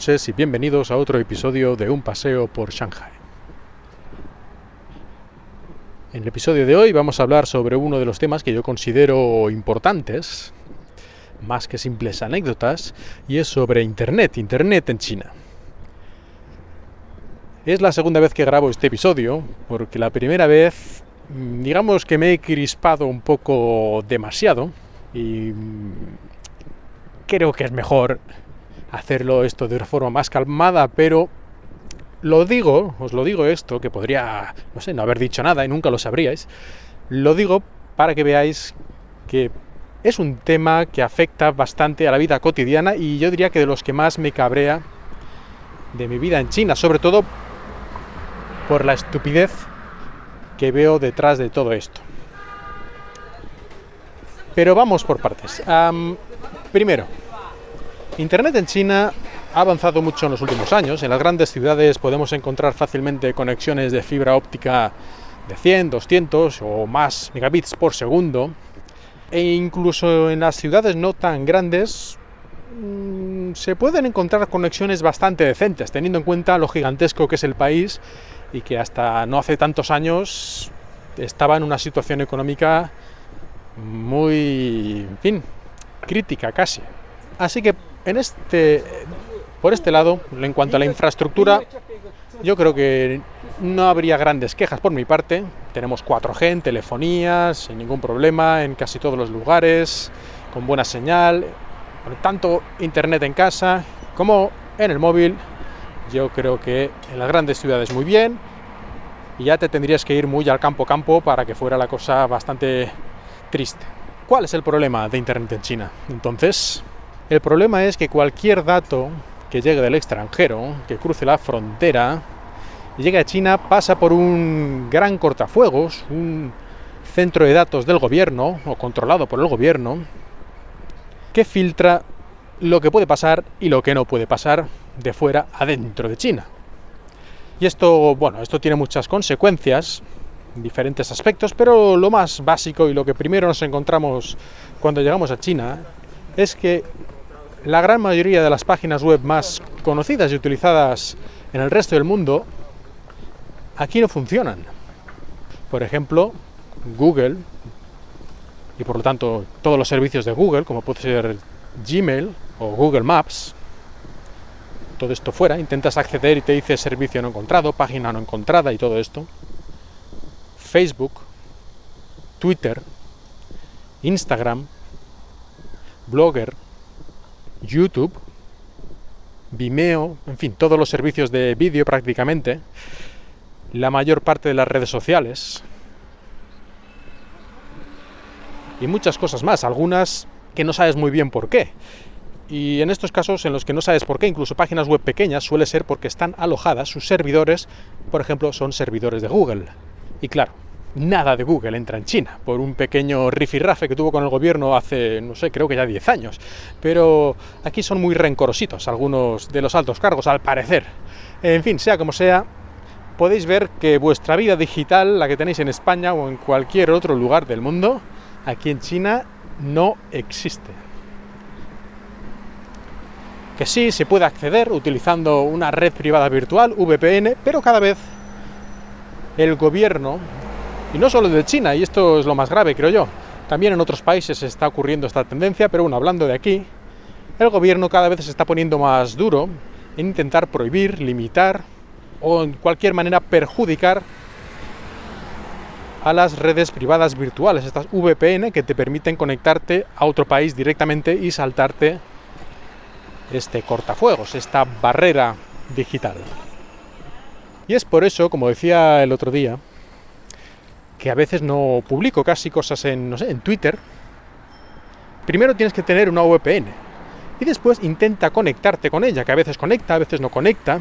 Noches y bienvenidos a otro episodio de Un paseo por Shanghai. En el episodio de hoy vamos a hablar sobre uno de los temas que yo considero importantes, más que simples anécdotas, y es sobre Internet, Internet en China. Es la segunda vez que grabo este episodio, porque la primera vez, mm, digamos que me he crispado un poco demasiado, y mm, creo que es mejor hacerlo esto de una forma más calmada, pero lo digo, os lo digo esto, que podría, no sé, no haber dicho nada y nunca lo sabríais, lo digo para que veáis que es un tema que afecta bastante a la vida cotidiana y yo diría que de los que más me cabrea de mi vida en China, sobre todo por la estupidez que veo detrás de todo esto. Pero vamos por partes. primero, Internet en China ha avanzado mucho en los últimos años. En las grandes ciudades podemos encontrar fácilmente conexiones de fibra óptica de 100, 200 o más megabits por segundo. E incluso en las ciudades no tan grandes mm, se pueden encontrar conexiones bastante decentes, teniendo en cuenta lo gigantesco que es el país y que hasta no hace tantos años estaba en una situación económica muy, en fin, crítica casi. Así que en este, por este lado, en cuanto a la infraestructura, yo creo que no habría grandes quejas por mi parte. Tenemos 4G en telefonía, sin ningún problema, en casi todos los lugares, con buena señal, tanto internet en casa como en el móvil. Yo creo que en las grandes ciudades muy bien. Y ya te tendrías que ir muy al campo campo para que fuera la cosa bastante triste. ¿Cuál es el problema de internet en China? Entonces, el problema es que cualquier dato que llegue del extranjero, que cruce la frontera y llegue a China, pasa por un gran cortafuegos, un centro de datos del gobierno o controlado por el gobierno, que filtra lo que puede pasar y lo que no puede pasar de fuera adentro de China. Y esto, bueno, esto tiene muchas consecuencias, en diferentes aspectos, pero lo más básico y lo que primero nos encontramos cuando llegamos a China es que la gran mayoría de las páginas web más conocidas y utilizadas en el resto del mundo aquí no funcionan. Por ejemplo, Google y por lo tanto todos los servicios de Google, como puede ser Gmail o Google Maps, todo esto fuera, intentas acceder y te dice servicio no encontrado, página no encontrada y todo esto. Facebook, Twitter, Instagram, Blogger, YouTube, Vimeo, en fin, todos los servicios de vídeo prácticamente, la mayor parte de las redes sociales y muchas cosas más, algunas que no sabes muy bien por qué. Y en estos casos en los que no sabes por qué, incluso páginas web pequeñas, suele ser porque están alojadas, sus servidores, por ejemplo, son servidores de Google. Y claro, nada de Google entra en China, por un pequeño rifirrafe que tuvo con el gobierno hace, no sé, creo que ya 10 años. Pero aquí son muy rencorositos algunos de los altos cargos, al parecer. En fin, sea como sea, podéis ver que vuestra vida digital, la que tenéis en España o en cualquier otro lugar del mundo, aquí en China no existe. Que sí, se puede acceder utilizando una red privada virtual, VPN, pero cada vez el gobierno y no solo de China, y esto es lo más grave, creo yo. También en otros países está ocurriendo esta tendencia, pero bueno, hablando de aquí, el gobierno cada vez se está poniendo más duro en intentar prohibir, limitar o en cualquier manera perjudicar a las redes privadas virtuales, estas VPN que te permiten conectarte a otro país directamente y saltarte este cortafuegos, esta barrera digital. Y es por eso, como decía el otro día, que a veces no publico casi cosas en, no sé, en Twitter, primero tienes que tener una VPN y después intenta conectarte con ella, que a veces conecta, a veces no conecta,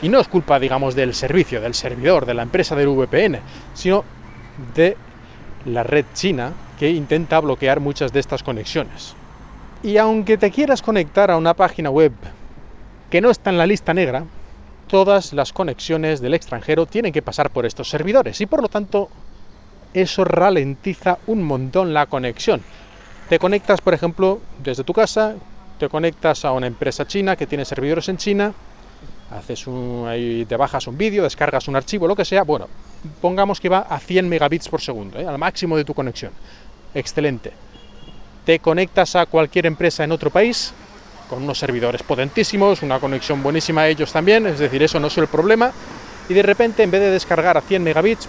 y no es culpa, digamos, del servicio, del servidor, de la empresa del VPN, sino de la red china que intenta bloquear muchas de estas conexiones. Y aunque te quieras conectar a una página web que no está en la lista negra, todas las conexiones del extranjero tienen que pasar por estos servidores y por lo tanto eso ralentiza un montón la conexión. Te conectas, por ejemplo, desde tu casa te conectas a una empresa china que tiene servidores en China, haces un, ahí te bajas un vídeo, descargas un archivo, lo que sea, bueno, pongamos que va a 100 megabits por segundo, ¿eh? al máximo de tu conexión. Excelente. Te conectas a cualquier empresa en otro país con unos servidores potentísimos, una conexión buenísima a ellos también, es decir, eso no es el problema. Y de repente, en vez de descargar a 100 megabits,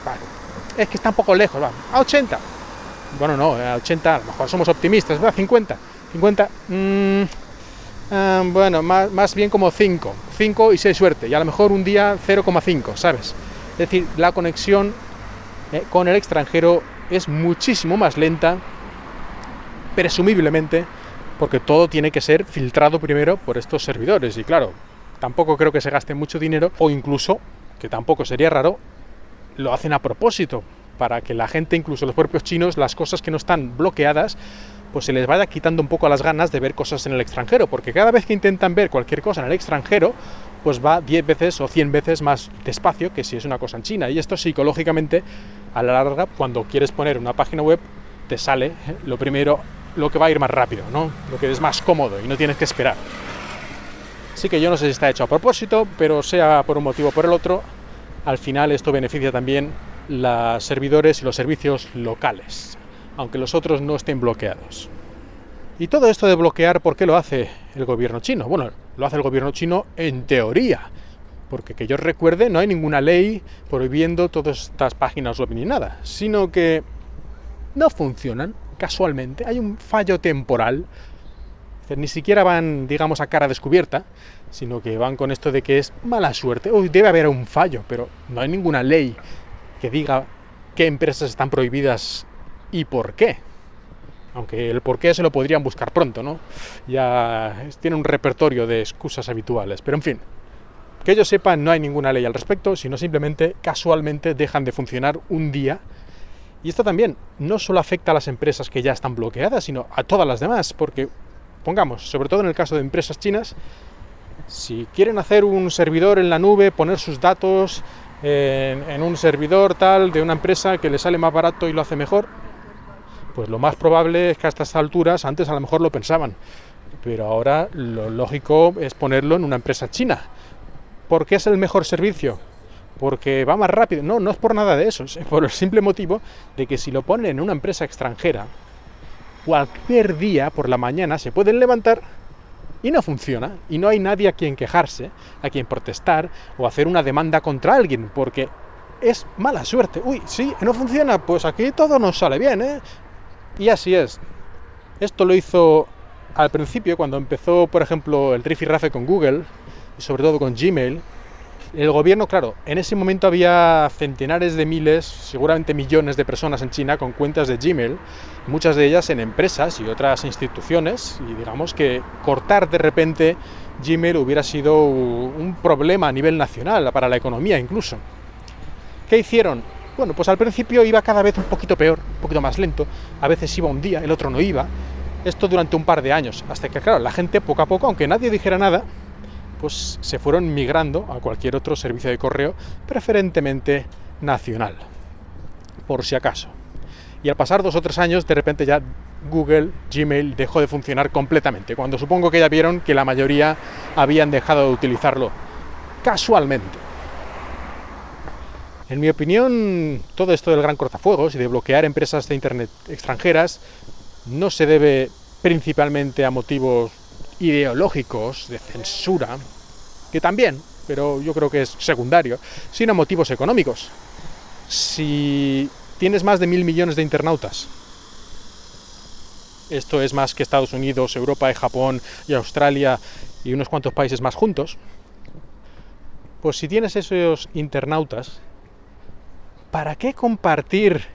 es que está un poco lejos, va, a 80. Bueno, no, a 80, a lo mejor somos optimistas, va, a 50. 50, bueno, más, más, bien como 5, 5 y 6 suerte, y a lo mejor un día 0,5, ¿sabes? Es decir, la conexión eh, con el extranjero es muchísimo más lenta, presumiblemente, porque todo tiene que ser filtrado primero por estos servidores. Y claro, tampoco creo que se gaste mucho dinero, o incluso, que tampoco sería raro, lo hacen a propósito, para que la gente, incluso los propios chinos, las cosas que no están bloqueadas, pues se les vaya quitando un poco las ganas de ver cosas en el extranjero, porque cada vez que intentan ver cualquier cosa en el extranjero, pues va 10 veces o 100 veces más despacio que si es una cosa en China. Y esto psicológicamente, a la larga, cuando quieres poner una página web, te sale lo primero, lo que va a ir más rápido, ¿no? Lo que es más cómodo y no tienes que esperar. Así que yo no sé si está hecho a propósito, pero sea por un motivo o por el otro, al final esto beneficia también los servidores y los servicios locales, aunque los otros no estén bloqueados. Y todo esto de bloquear, ¿por qué lo hace el gobierno chino? Bueno, lo hace el gobierno chino en teoría, porque que yo recuerde no hay ninguna ley prohibiendo todas estas páginas web ni nada, sino que no funcionan casualmente, hay un fallo temporal, ni siquiera van, digamos, a cara descubierta, sino que van con esto de que es mala suerte, Uy, debe haber un fallo, pero no hay ninguna ley que diga qué empresas están prohibidas y por qué. Aunque el por qué se lo podrían buscar pronto, ¿no? Ya tiene un repertorio de excusas habituales. Pero en fin, que ellos sepan, no hay ninguna ley al respecto, sino simplemente casualmente dejan de funcionar un día. Y esto también no solo afecta a las empresas que ya están bloqueadas, sino a todas las demás, porque, pongamos, sobre todo en el caso de empresas chinas, si quieren hacer un servidor en la nube, poner sus datos en, un servidor tal de una empresa que le sale más barato y lo hace mejor, pues lo más probable es que a estas alturas, antes a lo mejor lo pensaban, pero ahora lo lógico es ponerlo en una empresa china. ¿Por qué es el mejor servicio? Porque va más rápido. No, no es por nada de eso, es por el simple motivo de que si lo ponen en una empresa extranjera, cualquier día por la mañana se pueden levantar y no funciona. Y no hay nadie a quien quejarse, a quien protestar o hacer una demanda contra alguien, porque es mala suerte. Uy, sí, no funciona, pues aquí todo nos sale bien, ¿eh? Y así es. Esto lo hizo al principio, cuando empezó, por ejemplo, el rifirrafe con Google, y sobre todo con Gmail. El gobierno, claro, en ese momento había centenares de miles, seguramente millones de personas en China con cuentas de Gmail, muchas de ellas en empresas y otras instituciones, y digamos que cortar de repente Gmail hubiera sido un problema a nivel nacional, para la economía incluso. ¿Qué hicieron? Bueno, pues al principio iba cada vez un poquito peor, un poquito más lento, a veces iba un día, el otro no iba. Esto durante un par de años, hasta que, claro, la gente poco a poco, aunque nadie dijera nada, pues se fueron migrando a cualquier otro servicio de correo, preferentemente nacional, por si acaso. Y al pasar dos o tres años, de repente ya Google, Gmail dejó de funcionar completamente, cuando supongo que ya vieron que la mayoría habían dejado de utilizarlo casualmente. En mi opinión, todo esto del gran cortafuegos y de bloquear empresas de Internet extranjeras no se debe principalmente a motivos ideológicos, de censura, que también, pero yo creo que es secundario, sino motivos económicos. Si tienes más de mil millones de internautas, esto es más que Estados Unidos, Europa y Japón y Australia y unos cuantos países más juntos, pues si tienes esos internautas, ¿para qué compartir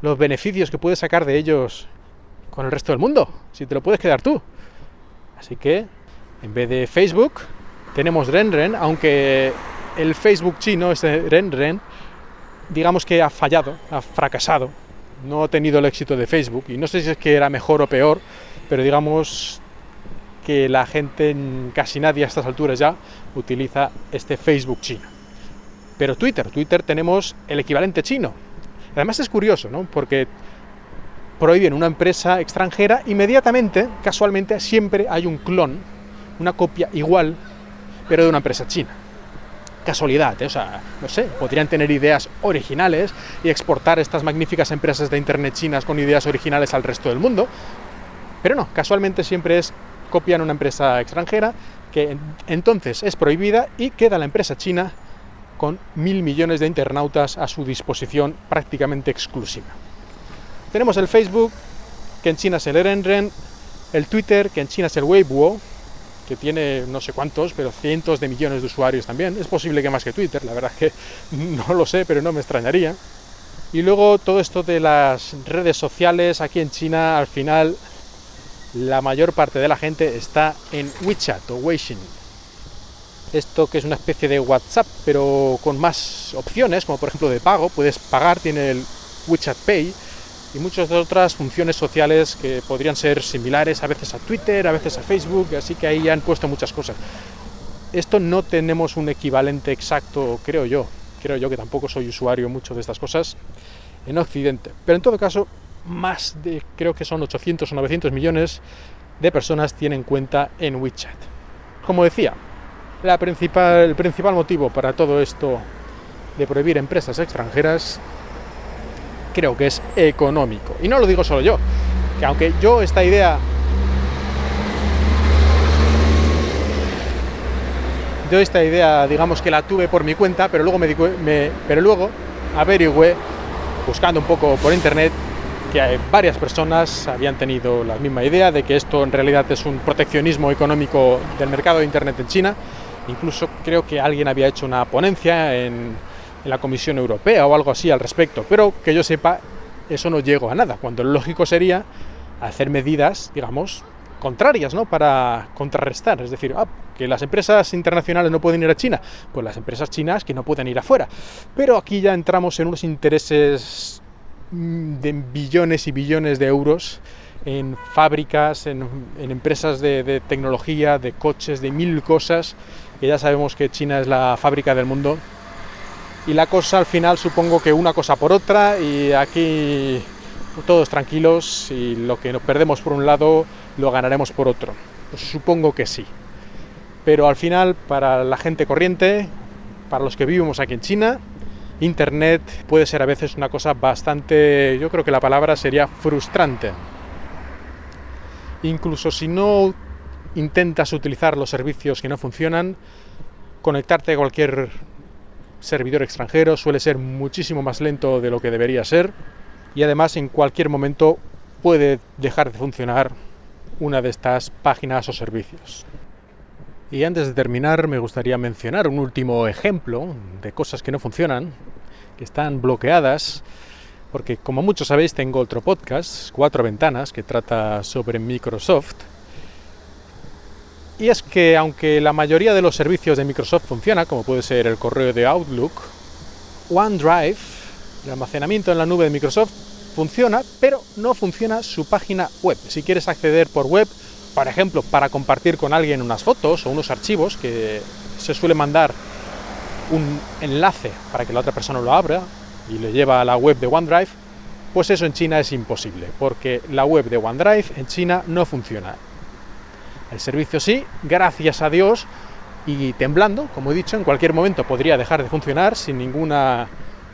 los beneficios que puedes sacar de ellos con el resto del mundo? Si te lo puedes quedar tú. Así que, en vez de Facebook, tenemos RenRen, aunque el Facebook chino, este RenRen, digamos que ha fallado, ha fracasado, no ha tenido el éxito de Facebook. Y no sé si es que era mejor o peor, pero digamos que la gente, casi nadie a estas alturas ya, utiliza este Facebook chino. Pero Twitter, Twitter tenemos el equivalente chino. Además es curioso, ¿no? Porque prohíben una empresa extranjera, inmediatamente, casualmente, siempre hay un clon, una copia igual, pero de una empresa china. Casualidad, ¿eh? o sea, no sé, podrían tener ideas originales y exportar estas magníficas empresas de Internet chinas con ideas originales al resto del mundo, pero no, casualmente siempre es copian una empresa extranjera que entonces es prohibida y queda la empresa china con mil millones de internautas a su disposición prácticamente exclusiva. Tenemos el Facebook, que en China es el Renren, el Twitter, que en China es el Weibo, que tiene no sé cuántos, pero cientos de millones de usuarios también. Es posible que más que Twitter, la verdad es que no lo sé, pero no me extrañaría. Y luego todo esto de las redes sociales aquí en China, al final la mayor parte de la gente está en WeChat o Weixin. Esto que es una especie de WhatsApp, pero con más opciones, como por ejemplo de pago, puedes pagar, tiene el WeChat Pay, y muchas otras funciones sociales que podrían ser similares a veces a Twitter, a veces a Facebook, así que ahí han puesto muchas cosas. Esto no tenemos un equivalente exacto, creo yo, creo yo que tampoco soy usuario mucho de estas cosas en Occidente, pero en todo caso, más de, creo que son 800 o 900 millones de personas tienen cuenta en WeChat. Como decía, el principal motivo para todo esto de prohibir empresas extranjeras creo que es económico. Y no lo digo solo yo, que aunque yo esta idea... Yo esta idea, digamos que la tuve por mi cuenta, pero luego me, me pero luego averigüé, buscando un poco por internet, que varias personas habían tenido la misma idea de que esto en realidad es un proteccionismo económico del mercado de Internet en China. Incluso creo que alguien había hecho una ponencia en, en la Comisión Europea o algo así al respecto, pero que yo sepa, eso no llegó a nada, cuando lo lógico sería hacer medidas, digamos, contrarias, ¿no? Para contrarrestar, es decir, ah, que las empresas internacionales no pueden ir a China, pues las empresas chinas que no pueden ir afuera. Pero aquí ya entramos en unos intereses mm, de billones y billones de euros en fábricas, en, empresas de, de, tecnología, de coches, de mil cosas, que ya sabemos que China es la fábrica del mundo y la cosa al final supongo que una cosa por otra y aquí todos tranquilos y lo que nos perdemos por un lado lo ganaremos por otro. Pues supongo que sí. Pero al final para la gente corriente, para los que vivimos aquí en China, Internet puede ser a veces una cosa bastante, yo creo que la palabra sería frustrante. Incluso si no intentas utilizar los servicios que no funcionan, conectarte a cualquier servidor extranjero suele ser muchísimo más lento de lo que debería ser y además en cualquier momento puede dejar de funcionar una de estas páginas o servicios. Y antes de terminar me gustaría mencionar un último ejemplo de cosas que no funcionan, que están bloqueadas, porque como muchos sabéis tengo otro podcast, Cuatro Ventanas, que trata sobre Microsoft y es que aunque la mayoría de los servicios de Microsoft funciona, como puede ser el correo de Outlook, OneDrive, el almacenamiento en la nube de Microsoft, funciona, pero no funciona su página web. Si quieres acceder por web, por ejemplo, para compartir con alguien unas fotos o unos archivos que se suele mandar un enlace para que la otra persona lo abra y le lleva a la web de OneDrive, pues eso en China es imposible, porque la web de OneDrive en China no funciona. El servicio sí, gracias a Dios, y temblando, como he dicho, en cualquier momento podría dejar de funcionar sin ninguna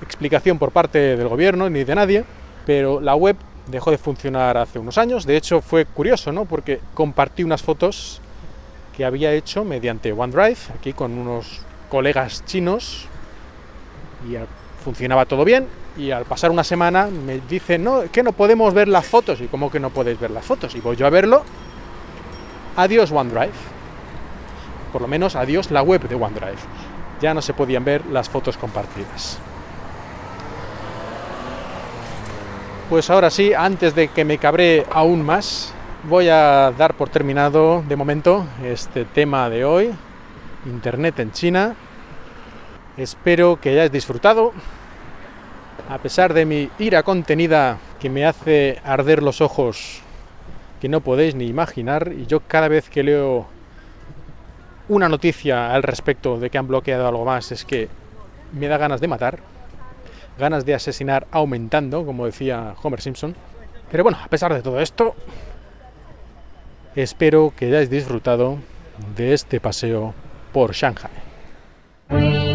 explicación por parte del gobierno ni de nadie, pero la web dejó de funcionar hace unos años. De hecho, fue curioso, ¿no? Porque compartí unas fotos que había hecho mediante OneDrive, aquí con unos colegas chinos, y funcionaba todo bien. Y al pasar una semana me dicen, que no podemos ver las fotos. ¿Y cómo que no podéis ver las fotos? Y voy yo a verlo adiós OneDrive. Por lo menos adiós la web de OneDrive. Ya no se podían ver las fotos compartidas. Pues ahora sí, antes de que me cabré aún más, voy a dar por terminado de momento este tema de hoy, Internet en China. Espero que hayáis disfrutado, a pesar de mi ira contenida que me hace arder los ojos que no podéis ni imaginar y yo cada vez que leo una noticia al respecto de que han bloqueado algo más es que me da ganas de matar, ganas de asesinar aumentando, como decía Homer Simpson. Pero bueno, a pesar de todo esto, espero que hayáis disfrutado de este paseo por Shanghai.